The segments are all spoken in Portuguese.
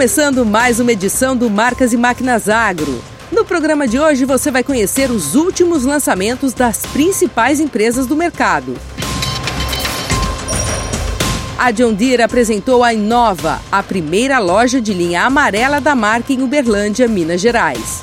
Começando mais uma edição do Marcas e Máquinas Agro. No programa de hoje você vai conhecer os últimos lançamentos das principais empresas do mercado. A John Deere apresentou a Inova, a primeira loja de linha amarela da marca em Uberlândia, Minas Gerais.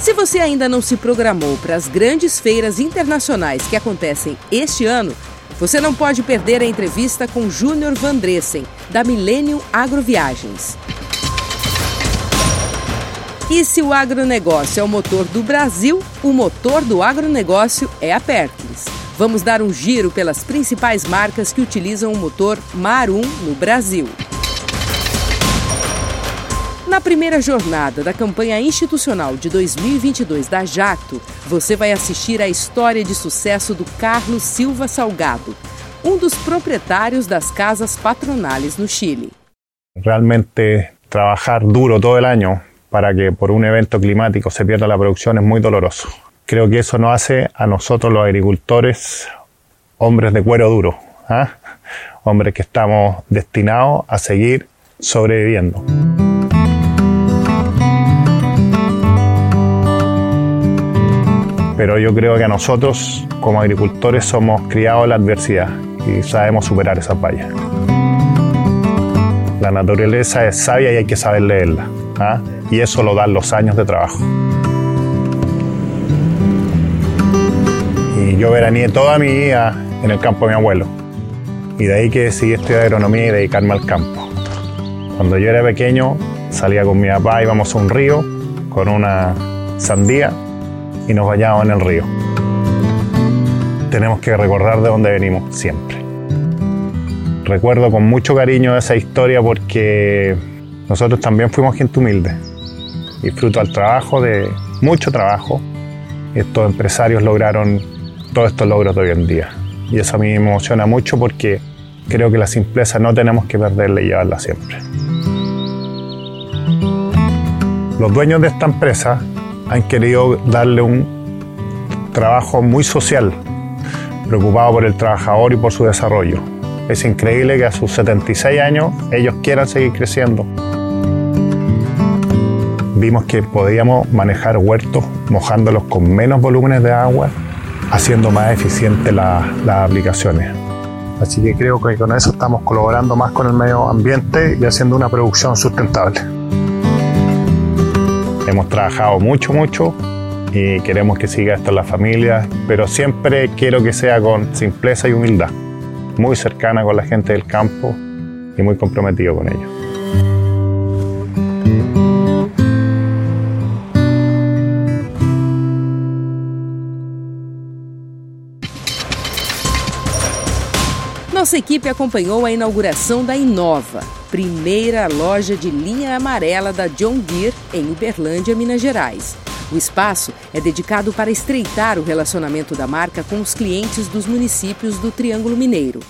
Se você ainda não se programou para as grandes feiras internacionais que acontecem este ano, você não pode perder a entrevista com Júnior Vandressen, da Millennium Agroviagens. E se o agronegócio é o motor do Brasil, o motor do agronegócio é a Perkins. Vamos dar um giro pelas principais marcas que utilizam o motor Mar 1 no Brasil. Na primeira jornada da campanha institucional de 2022 da Jacto, você vai assistir à história de sucesso do Carlos Silva Salgado, um dos proprietários das casas patronales no Chile. Realmente trabajar duro todo el año para que por un evento climático se pierda la producción es muy doloroso. Creo que eso nos hace a nosotros los agricultores hombres de cuero duro, hombres que estamos destinados a seguir sobreviviendo. Pero yo creo que a nosotros como agricultores somos criados en la adversidad y sabemos superar esas vallas. La naturaleza es sabia y hay que saber leerla, ¿ah? y eso lo dan los años de trabajo. Y yo veraneé toda mi vida en el campo de mi abuelo, y de ahí que decidí estudiar agronomía y dedicarme al campo. Cuando yo era pequeño salía con mi papá, íbamos a un río con una sandía y nos bañamos en el río. Tenemos que recordar de dónde venimos siempre. Recuerdo con mucho cariño esa historia porque nosotros también fuimos gente humilde y fruto al trabajo, de mucho trabajo, estos empresarios lograron todos estos logros de hoy en día. Y eso a mí me emociona mucho porque creo que la simpleza no tenemos que perderla y llevarla siempre. Los dueños de esta empresa han querido darle un trabajo muy social, preocupado por el trabajador y por su desarrollo. Es increíble que a sus 76 años ellos quieran seguir creciendo. Vimos que podíamos manejar huertos mojándolos con menos volúmenes de agua, haciendo más eficientes las aplicaciones. Así que creo que con eso estamos colaborando más con el medio ambiente y haciendo una producción sustentable. Hemos trabajado mucho, mucho y queremos que siga esto en la familia, pero siempre quiero que sea con simpleza y humildad, muy cercana con la gente del campo y muy comprometido con ellos. Nossa equipe acompanhou a inauguração da Inova, primeira loja de linha amarela da John Deere em Uberlândia, Minas Gerais. O espaço é dedicado para estreitar o relacionamento da marca com os clientes dos municípios do Triângulo Mineiro.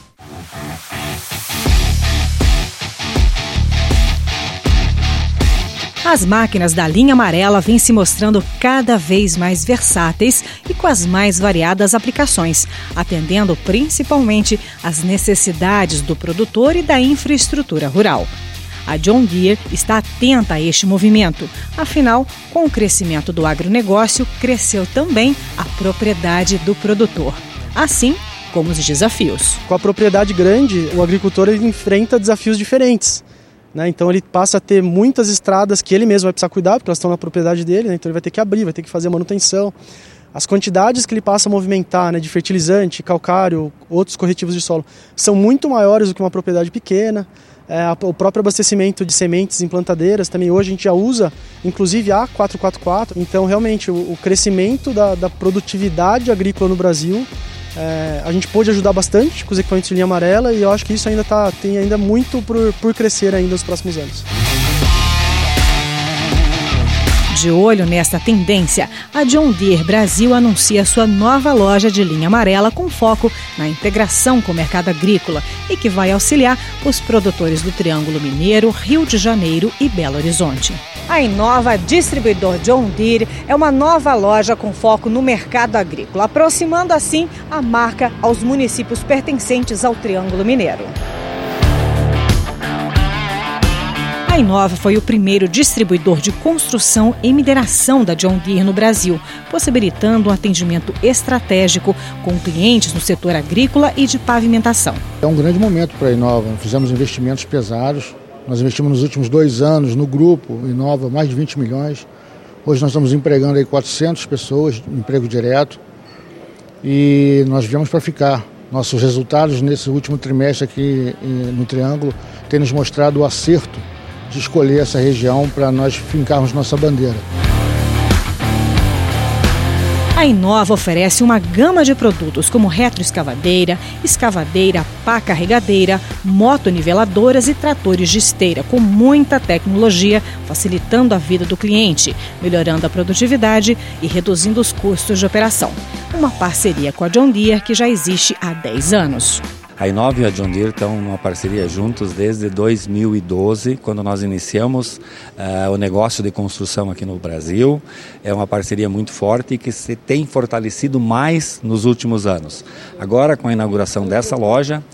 As máquinas da linha amarela vêm se mostrando cada vez mais versáteis e com as mais variadas aplicações, atendendo principalmente às necessidades do produtor e da infraestrutura rural. A John Deere está atenta a este movimento, afinal, com o crescimento do agronegócio, cresceu também a propriedade do produtor, assim como os desafios. Com a propriedade grande, o agricultor enfrenta desafios diferentes. Né? Então ele passa a ter muitas estradas que ele mesmo vai precisar cuidar, porque elas estão na propriedade dele, né? então ele vai ter que abrir, vai ter que fazer manutenção. As quantidades que ele passa a movimentar né, de fertilizante, calcário, outros corretivos de solo, são muito maiores do que uma propriedade pequena. É, o próprio abastecimento de sementes em plantadeiras também hoje a gente já usa, inclusive a 444. Então, realmente, o, o crescimento da, da produtividade agrícola no Brasil é, a gente pôde ajudar bastante com os equipamentos de linha amarela e eu acho que isso ainda tá, tem ainda muito por, por crescer ainda nos próximos anos. De olho nesta tendência, a John Deere Brasil anuncia sua nova loja de linha amarela com foco na integração com o mercado agrícola e que vai auxiliar os produtores do Triângulo Mineiro, Rio de Janeiro e Belo Horizonte. A Inova Distribuidor John Deere é uma nova loja com foco no mercado agrícola, aproximando assim a marca aos municípios pertencentes ao Triângulo Mineiro. Inova foi o primeiro distribuidor de construção e mineração da John Deere no Brasil, possibilitando um atendimento estratégico com clientes no setor agrícola e de pavimentação. É um grande momento para a Inova. Fizemos investimentos pesados. Nós investimos nos últimos dois anos no grupo Inova mais de 20 milhões. Hoje nós estamos empregando aí 400 pessoas, emprego direto. E nós viemos para ficar. Nossos resultados nesse último trimestre aqui no Triângulo têm nos mostrado o acerto de escolher essa região para nós fincarmos nossa bandeira. A Inova oferece uma gama de produtos como retroescavadeira, escavadeira, pá carregadeira, motoniveladoras e tratores de esteira com muita tecnologia, facilitando a vida do cliente, melhorando a produtividade e reduzindo os custos de operação. Uma parceria com a John Deere que já existe há 10 anos. A Inova e a John Deere estão numa parceria juntos desde 2012, quando nós iniciamos uh, o negócio de construção aqui no Brasil. É uma parceria muito forte que se tem fortalecido mais nos últimos anos. Agora, com a inauguração dessa loja,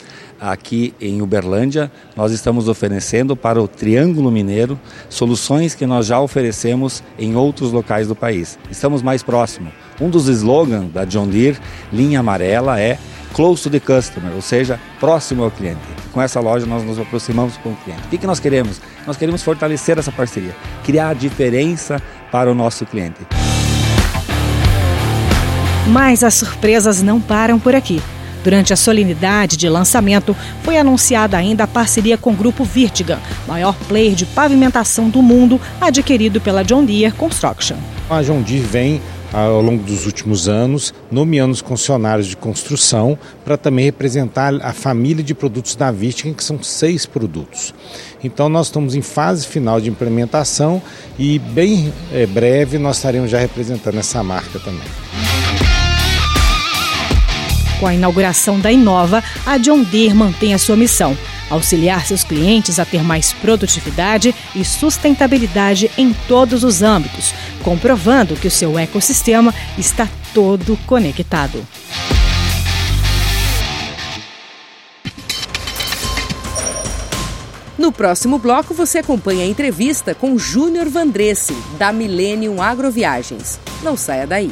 aqui em Uberlândia, nós estamos oferecendo para o Triângulo Mineiro soluções que nós já oferecemos em outros locais do país. Estamos mais próximos. Um dos slogans da John Deere, linha amarela, é close to the customer, ou seja, próximo ao cliente. Com essa loja nós nos aproximamos com o cliente. O que, que nós queremos? Nós queremos fortalecer essa parceria, criar a diferença para o nosso cliente. Mas as surpresas não param por aqui. Durante a solenidade de lançamento, foi anunciada ainda a parceria com o grupo Virtigan, maior player de pavimentação do mundo, adquirido pela John Deere Construction. A John Deere vem ao longo dos últimos anos, nomeando os funcionários de construção para também representar a família de produtos da Vistigan, que são seis produtos. Então nós estamos em fase final de implementação e bem é, breve nós estaremos já representando essa marca também. Com a inauguração da Inova, a John Deere mantém a sua missão auxiliar seus clientes a ter mais produtividade e sustentabilidade em todos os âmbitos, comprovando que o seu ecossistema está todo conectado. No próximo bloco, você acompanha a entrevista com Júnior Vandresse, da Millennium Agroviagens. Não saia daí.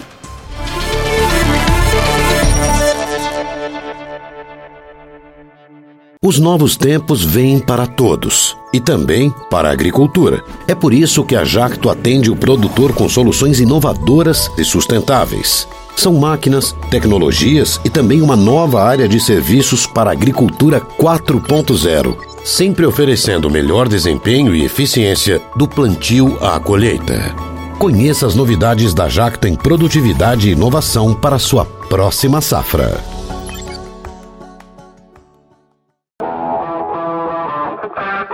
Os novos tempos vêm para todos e também para a agricultura. É por isso que a Jacto atende o produtor com soluções inovadoras e sustentáveis. São máquinas, tecnologias e também uma nova área de serviços para a agricultura 4.0, sempre oferecendo melhor desempenho e eficiência do plantio à colheita. Conheça as novidades da Jacto em produtividade e inovação para sua próxima safra.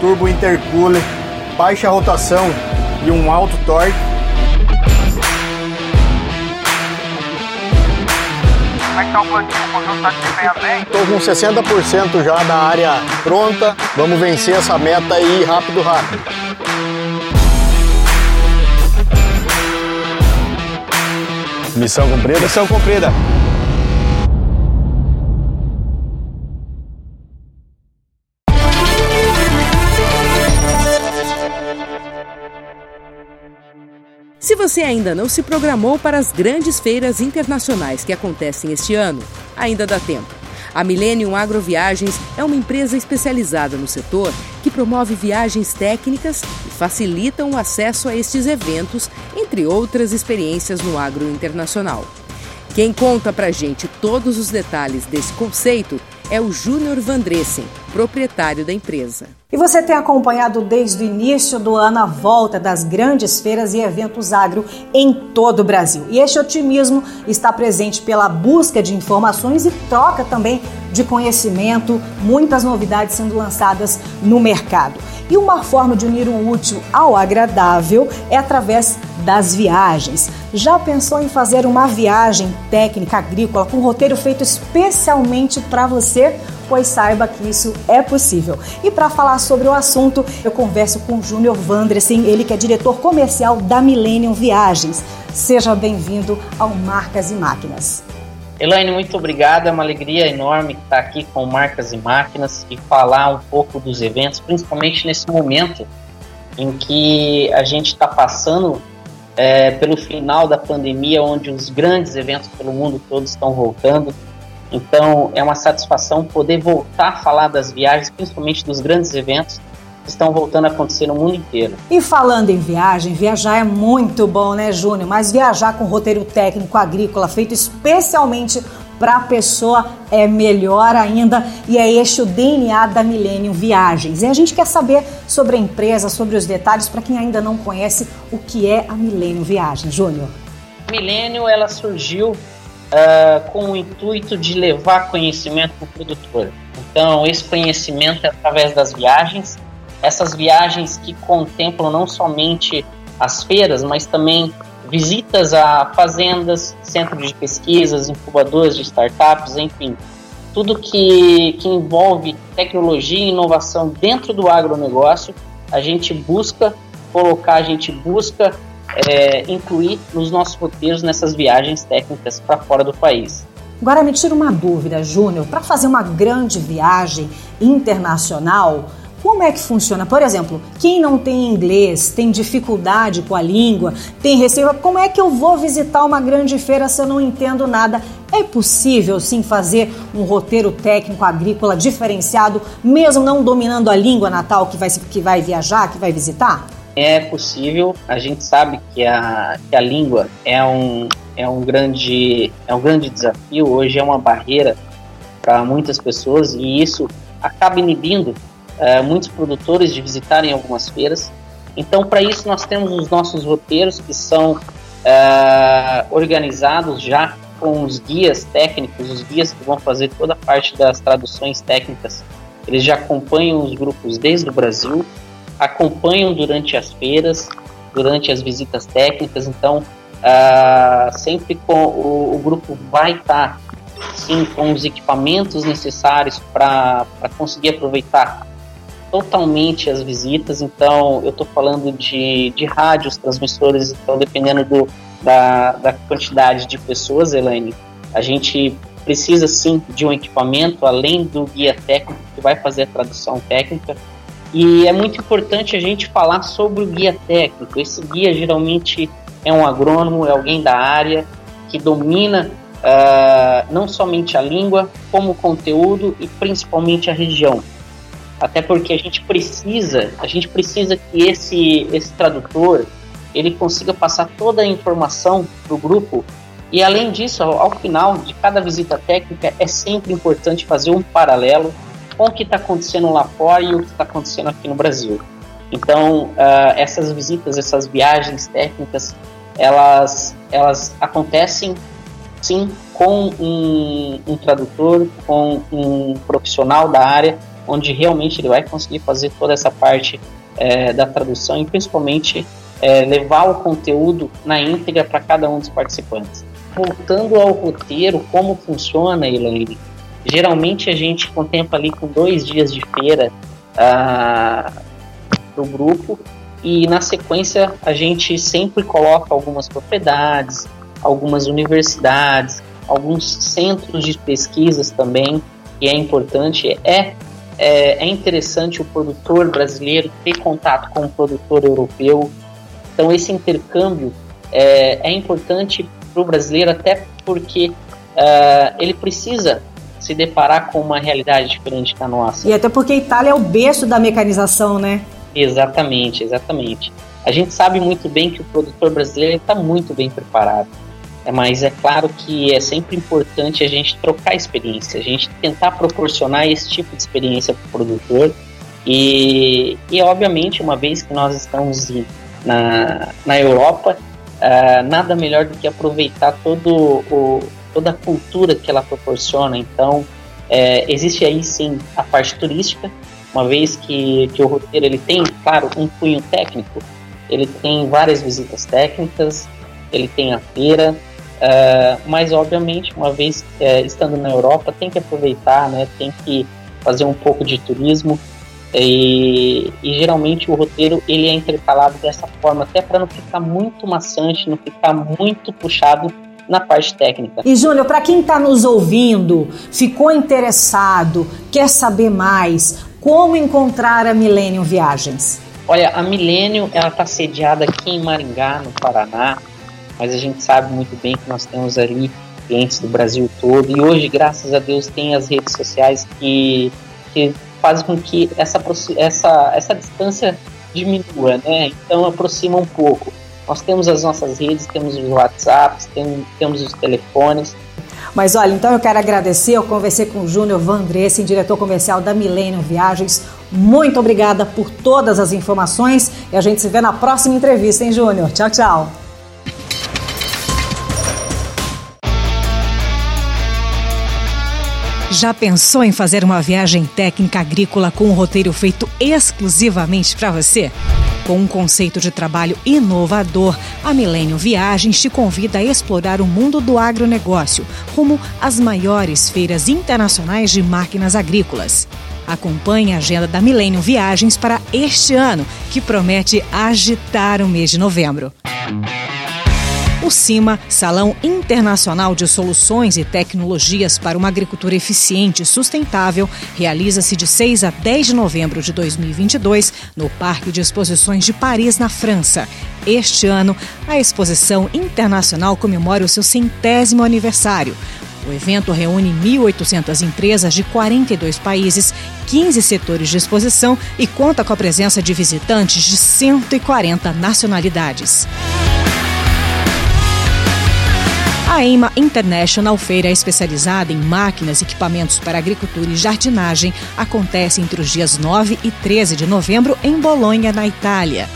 turbo intercooler, baixa rotação e um alto torque. Como é que tá o plantio? O conjunto tá desempenhando bem? Estou com 60% já da área pronta. Vamos vencer essa meta aí rápido, rápido. Missão cumprida? Missão cumprida. Se você ainda não se programou para as grandes feiras internacionais que acontecem este ano, ainda dá tempo. A Millennium Agroviagens é uma empresa especializada no setor que promove viagens técnicas e facilitam o acesso a estes eventos, entre outras experiências no agro internacional. Quem conta pra gente todos os detalhes desse conceito é o Júnior Vandressen, proprietário da empresa. E você tem acompanhado desde o início do ano a volta das grandes feiras e eventos agro em todo o Brasil. E este otimismo está presente pela busca de informações e troca também de conhecimento, muitas novidades sendo lançadas no mercado. E uma forma de unir o útil ao agradável é através das viagens. Já pensou em fazer uma viagem técnica agrícola com um roteiro feito especialmente para você? pois saiba que isso é possível. E para falar sobre o assunto, eu converso com Júnior Vandresen, ele que é diretor comercial da Millennium Viagens. Seja bem-vindo ao Marcas e Máquinas. Elaine, muito obrigado. É uma alegria enorme estar aqui com Marcas e Máquinas e falar um pouco dos eventos, principalmente nesse momento em que a gente está passando é, pelo final da pandemia, onde os grandes eventos pelo mundo todo estão voltando. Então é uma satisfação poder voltar a falar das viagens, principalmente dos grandes eventos que estão voltando a acontecer no mundo inteiro. E falando em viagem, viajar é muito bom, né, Júnior? Mas viajar com roteiro técnico agrícola feito especialmente para a pessoa é melhor ainda e é este o DNA da Millennium Viagens. E a gente quer saber sobre a empresa, sobre os detalhes, para quem ainda não conhece o que é a Millennium Viagens. Júnior. Millennium ela surgiu uh, com o intuito de levar conhecimento para o produtor. Então, esse conhecimento é através das viagens, essas viagens que contemplam não somente as feiras, mas também visitas a fazendas, centros de pesquisas, incubadoras de startups, enfim, tudo que, que envolve tecnologia e inovação dentro do agronegócio, a gente busca colocar, a gente busca é, incluir nos nossos roteiros nessas viagens técnicas para fora do país. Agora me tira uma dúvida, Júnior. Para fazer uma grande viagem internacional, como é que funciona? Por exemplo, quem não tem inglês, tem dificuldade com a língua, tem receio, como é que eu vou visitar uma grande feira se eu não entendo nada? É possível sim fazer um roteiro técnico agrícola diferenciado, mesmo não dominando a língua natal que vai, que vai viajar, que vai visitar? é possível. A gente sabe que a, que a língua é um, é, um grande, é um grande desafio, hoje é uma barreira para muitas pessoas e isso acaba inibindo uh, muitos produtores de visitarem algumas feiras. Então, para isso, nós temos os nossos roteiros que são uh, organizados já com os guias técnicos, os guias que vão fazer toda a parte das traduções técnicas. Eles já acompanham os grupos desde o Brasil, acompanham durante as feiras, durante as visitas técnicas, então uh, sempre com, o, o, grupo vai estar sim com os equipamentos necessários para conseguir aproveitar totalmente as visitas. Então eu estou falando de, de rádios, transmissores, então dependendo do, da, da quantidade de pessoas, Elaine, a gente precisa sim de um equipamento além do guia técnico que vai fazer a tradução técnica e é muito importante a gente falar sobre o guia técnico. Esse guia geralmente é um agrônomo, é alguém da área que domina uh, não somente a língua, como o conteúdo e principalmente a região. Até porque a gente precisa, a gente precisa que esse, esse tradutor ele consiga passar toda a informação para o grupo. E além disso, ao, ao final de cada visita técnica, é sempre importante fazer um paralelo com o que está acontecendo lá fora e o que está acontecendo aqui no Brasil. Então, uh, essas visitas, essas viagens técnicas, elas, elas acontecem sim com um, um, tradutor, com um profissional da área, onde realmente ele vai conseguir fazer toda essa parte é, da tradução e principalmente é, levar o conteúdo na íntegra para cada um dos participantes. Voltando ao roteiro, como funciona, Elaine? Geralmente a gente contempla ali com dois dias de feira ah, para o grupo e na sequência a gente sempre coloca algumas propriedades, algumas universidades, alguns centros de pesquisas também, e é importante, é, é, é interessante o produtor brasileiro ter contato com o produtor europeu, então esse intercâmbio é, é importante para o brasileiro até porque uh, ele precisa se deparar com uma realidade diferente da nossa. E até porque a Itália é o berço da mecanização, né? Exatamente, exatamente. A gente sabe muito bem que o produtor brasileiro está muito bem preparado. Mas é claro que é sempre importante a gente trocar experiência, a gente tentar proporcionar esse tipo de experiência para o produtor. E, e obviamente, uma vez que nós estamos na, na Europa, uh, nada melhor do que aproveitar todo o, toda a cultura que ela proporciona. Então, é, existe aí sim a parte turística, uma vez que, que o roteiro ele tem, claro, um cunho técnico, ele tem várias visitas técnicas, ele tem a feira, uh, mas obviamente, uma vez uh, estando na Europa, tem que aproveitar, né, tem que fazer um pouco de turismo, e, e, geralmente o roteiro ele é intercalado dessa forma, até para não ficar muito maçante, não ficar muito puxado na parte técnica. E Júnior, para quem está nos ouvindo, ficou interessado, quer saber mais, como encontrar a Millennium Viagens? Olha, a Millennium ela está sediada aqui em Maringá, no Paraná, mas a gente sabe muito bem que nós temos ali clientes do Brasil todo e hoje, graças a Deus, tem as redes sociais que, que faz com que essa, essa, essa distância diminua, né? Então aproxima um pouco. Nós temos as nossas redes, temos os WhatsApps, tem, temos os telefones. Mas olha, então eu quero agradecer, eu conversei com o Júnior Vandresse, diretor comercial da Millennium Viagens. Muito obrigada por todas as informações e a gente se vê na próxima entrevista, hein, Júnior? Tchau, tchau. Já pensou em fazer uma viagem técnica agrícola com um roteiro feito exclusivamente para você? Com um conceito de trabalho inovador, a Milênio Viagens te convida a explorar o mundo do agronegócio, rumo às maiores feiras internacionais de máquinas agrícolas. Acompanhe a agenda da Milênio Viagens para este ano, que promete agitar o mês de novembro. O CIMA, Salão Internacional de Soluções e Tecnologias para uma Agricultura Eficiente e Sustentável, realiza-se de 6 a 10 de novembro de 2022 no Parque de Exposições de Paris, na França. Este ano, a exposição internacional comemora o seu centésimo aniversário. O evento reúne 1.800 empresas de 42 países, 15 setores de exposição e conta com a presença de visitantes de 140 nacionalidades. A EIMA International, feira especializada em máquinas e equipamentos para agricultura e jardinagem, acontece entre os dias 9 e 13 de novembro em Bolonha, na Itália.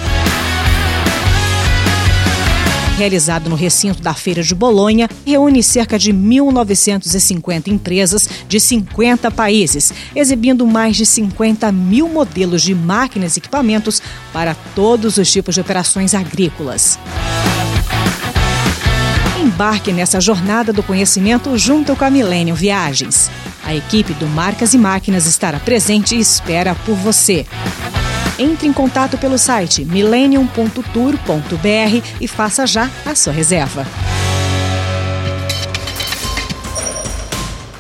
Realizado no recinto da Feira de Bolonha, reúne cerca de 1.950 empresas de 50 países, exibindo mais de 50 mil modelos de máquinas e equipamentos para todos os tipos de operações agrícolas. Embarque nessa jornada do conhecimento junto com a Millennium Viagens. A equipe do Marcas e Máquinas estará presente e espera por você. Entre em contato pelo site millennium.tour.br e faça já a sua reserva.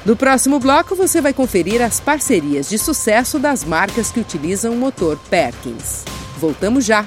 No próximo bloco, você vai conferir as parcerias de sucesso das marcas que utilizam o motor Perkins. Voltamos já!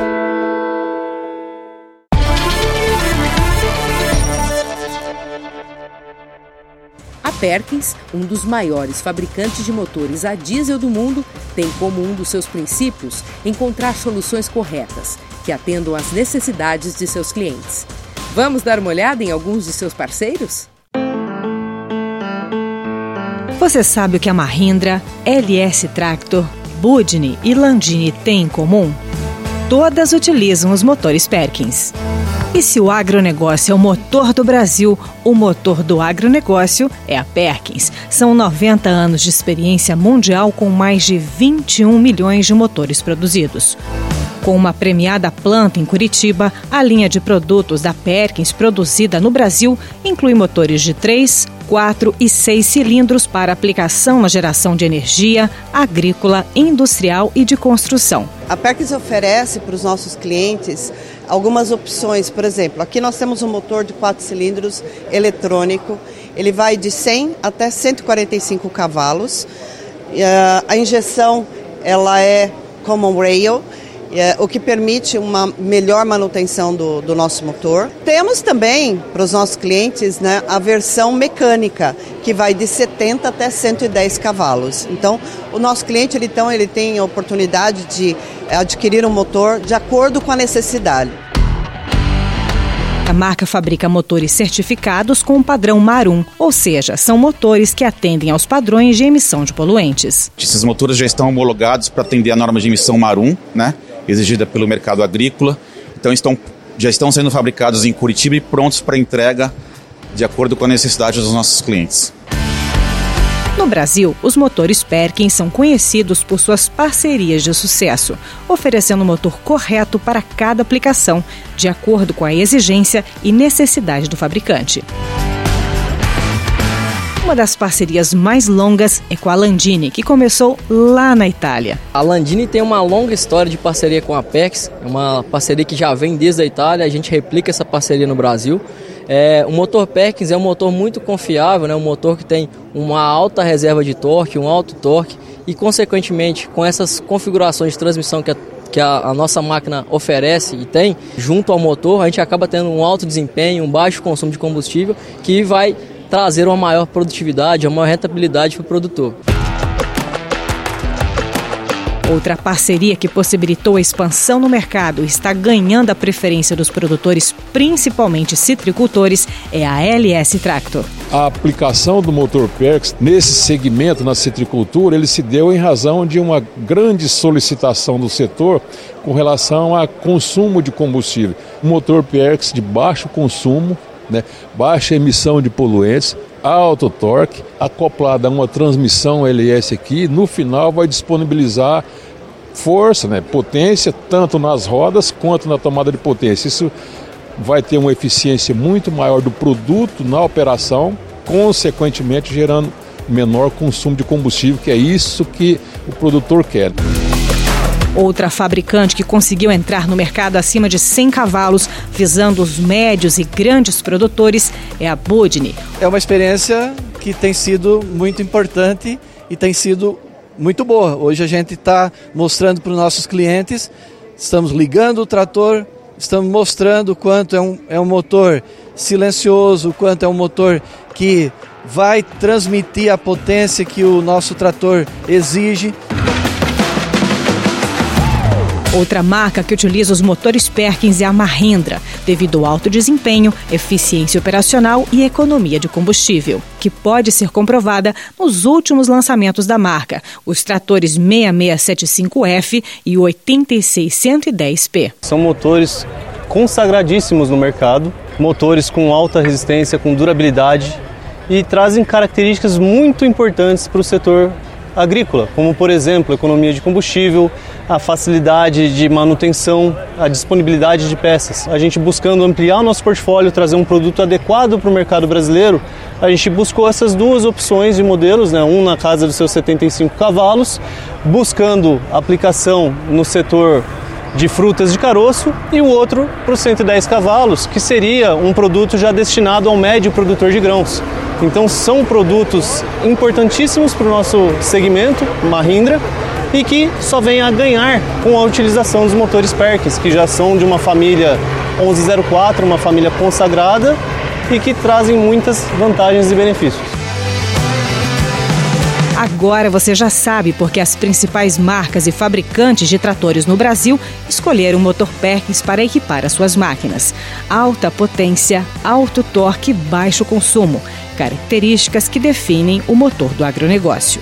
Perkins, um dos maiores fabricantes de motores a diesel do mundo, tem como um dos seus princípios encontrar soluções corretas que atendam às necessidades de seus clientes. Vamos dar uma olhada em alguns de seus parceiros? Você sabe o que a Mahindra, LS Tractor, Budni e Landini têm em comum? Todas utilizam os motores Perkins. E se o agronegócio é o motor do Brasil, o motor do agronegócio é a Perkins. São 90 anos de experiência mundial com mais de 21 milhões de motores produzidos. Com uma premiada planta em Curitiba, a linha de produtos da Perkins produzida no Brasil inclui motores de 3, 4 e 6 cilindros para aplicação na geração de energia, agrícola, industrial e de construção. A Perkins oferece para os nossos clientes algumas opções. Por exemplo, aqui nós temos um motor de 4 cilindros eletrônico. Ele vai de 100 até 145 cavalos. A injeção ela é Common Rail é, o que permite uma melhor manutenção do, do nosso motor. Temos também para os nossos clientes né, a versão mecânica, que vai de 70 até 110 cavalos. Então, o nosso cliente ele, então, ele tem a oportunidade de adquirir um motor de acordo com a necessidade. A marca fabrica motores certificados com o padrão Marum, ou seja, são motores que atendem aos padrões de emissão de poluentes. Esses motores já estão homologados para atender a norma de emissão Marum, né? Exigida pelo mercado agrícola. Então estão, já estão sendo fabricados em Curitiba e prontos para entrega de acordo com a necessidade dos nossos clientes. No Brasil, os motores Perkins são conhecidos por suas parcerias de sucesso, oferecendo o motor correto para cada aplicação, de acordo com a exigência e necessidade do fabricante. Uma das parcerias mais longas é com a Landini, que começou lá na Itália. A Landini tem uma longa história de parceria com a Apex, é uma parceria que já vem desde a Itália, a gente replica essa parceria no Brasil. É, o motor Perkins é um motor muito confiável, né? um motor que tem uma alta reserva de torque, um alto torque e, consequentemente, com essas configurações de transmissão que a que a, a, nossa máquina oferece e tem, junto ao motor, a gente acaba tendo um alto desempenho, um baixo consumo de combustível, que vai trazer uma maior produtividade, uma maior rentabilidade para o produtor. Outra parceria que possibilitou a expansão no mercado e está ganhando a preferência dos produtores, principalmente citricultores, é a LS Tractor. A aplicação do motor PERX nesse segmento, na citricultura, ele se deu em razão de uma grande solicitação do setor com relação a consumo de combustível. O motor PERX de baixo consumo, né? baixa emissão de poluentes, alto torque, acoplada a uma transmissão LS aqui, no final vai disponibilizar força, né? potência, tanto nas rodas quanto na tomada de potência. Isso vai ter uma eficiência muito maior do produto na operação, consequentemente gerando menor consumo de combustível, que é isso que o produtor quer. Outra fabricante que conseguiu entrar no mercado acima de 100 cavalos, visando os médios e grandes produtores, é a Budni. É uma experiência que tem sido muito importante e tem sido muito boa. Hoje a gente está mostrando para os nossos clientes, estamos ligando o trator, estamos mostrando quanto é um, é um motor silencioso, quanto é um motor que vai transmitir a potência que o nosso trator exige. Outra marca que utiliza os motores Perkins é a Mahindra, devido ao alto desempenho, eficiência operacional e economia de combustível, que pode ser comprovada nos últimos lançamentos da marca, os tratores 6675F e 8610P. São motores consagradíssimos no mercado, motores com alta resistência, com durabilidade e trazem características muito importantes para o setor agrícola, como por exemplo, economia de combustível, a facilidade de manutenção, a disponibilidade de peças. A gente buscando ampliar o nosso portfólio, trazer um produto adequado para o mercado brasileiro, a gente buscou essas duas opções de modelos, né? um na casa dos seus 75 cavalos, buscando aplicação no setor de frutas de caroço e o outro para os 110 cavalos, que seria um produto já destinado ao médio produtor de grãos. Então são produtos importantíssimos para o nosso segmento, Mahindra, e que só vem a ganhar com a utilização dos motores Perkins, que já são de uma família 1104, uma família consagrada e que trazem muitas vantagens e benefícios. Agora você já sabe porque as principais marcas e fabricantes de tratores no Brasil escolheram o motor Perkins para equipar as suas máquinas. Alta potência, alto torque e baixo consumo, características que definem o motor do agronegócio.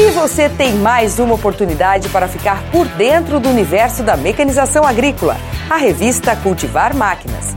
E você tem mais uma oportunidade para ficar por dentro do universo da mecanização agrícola. A revista Cultivar Máquinas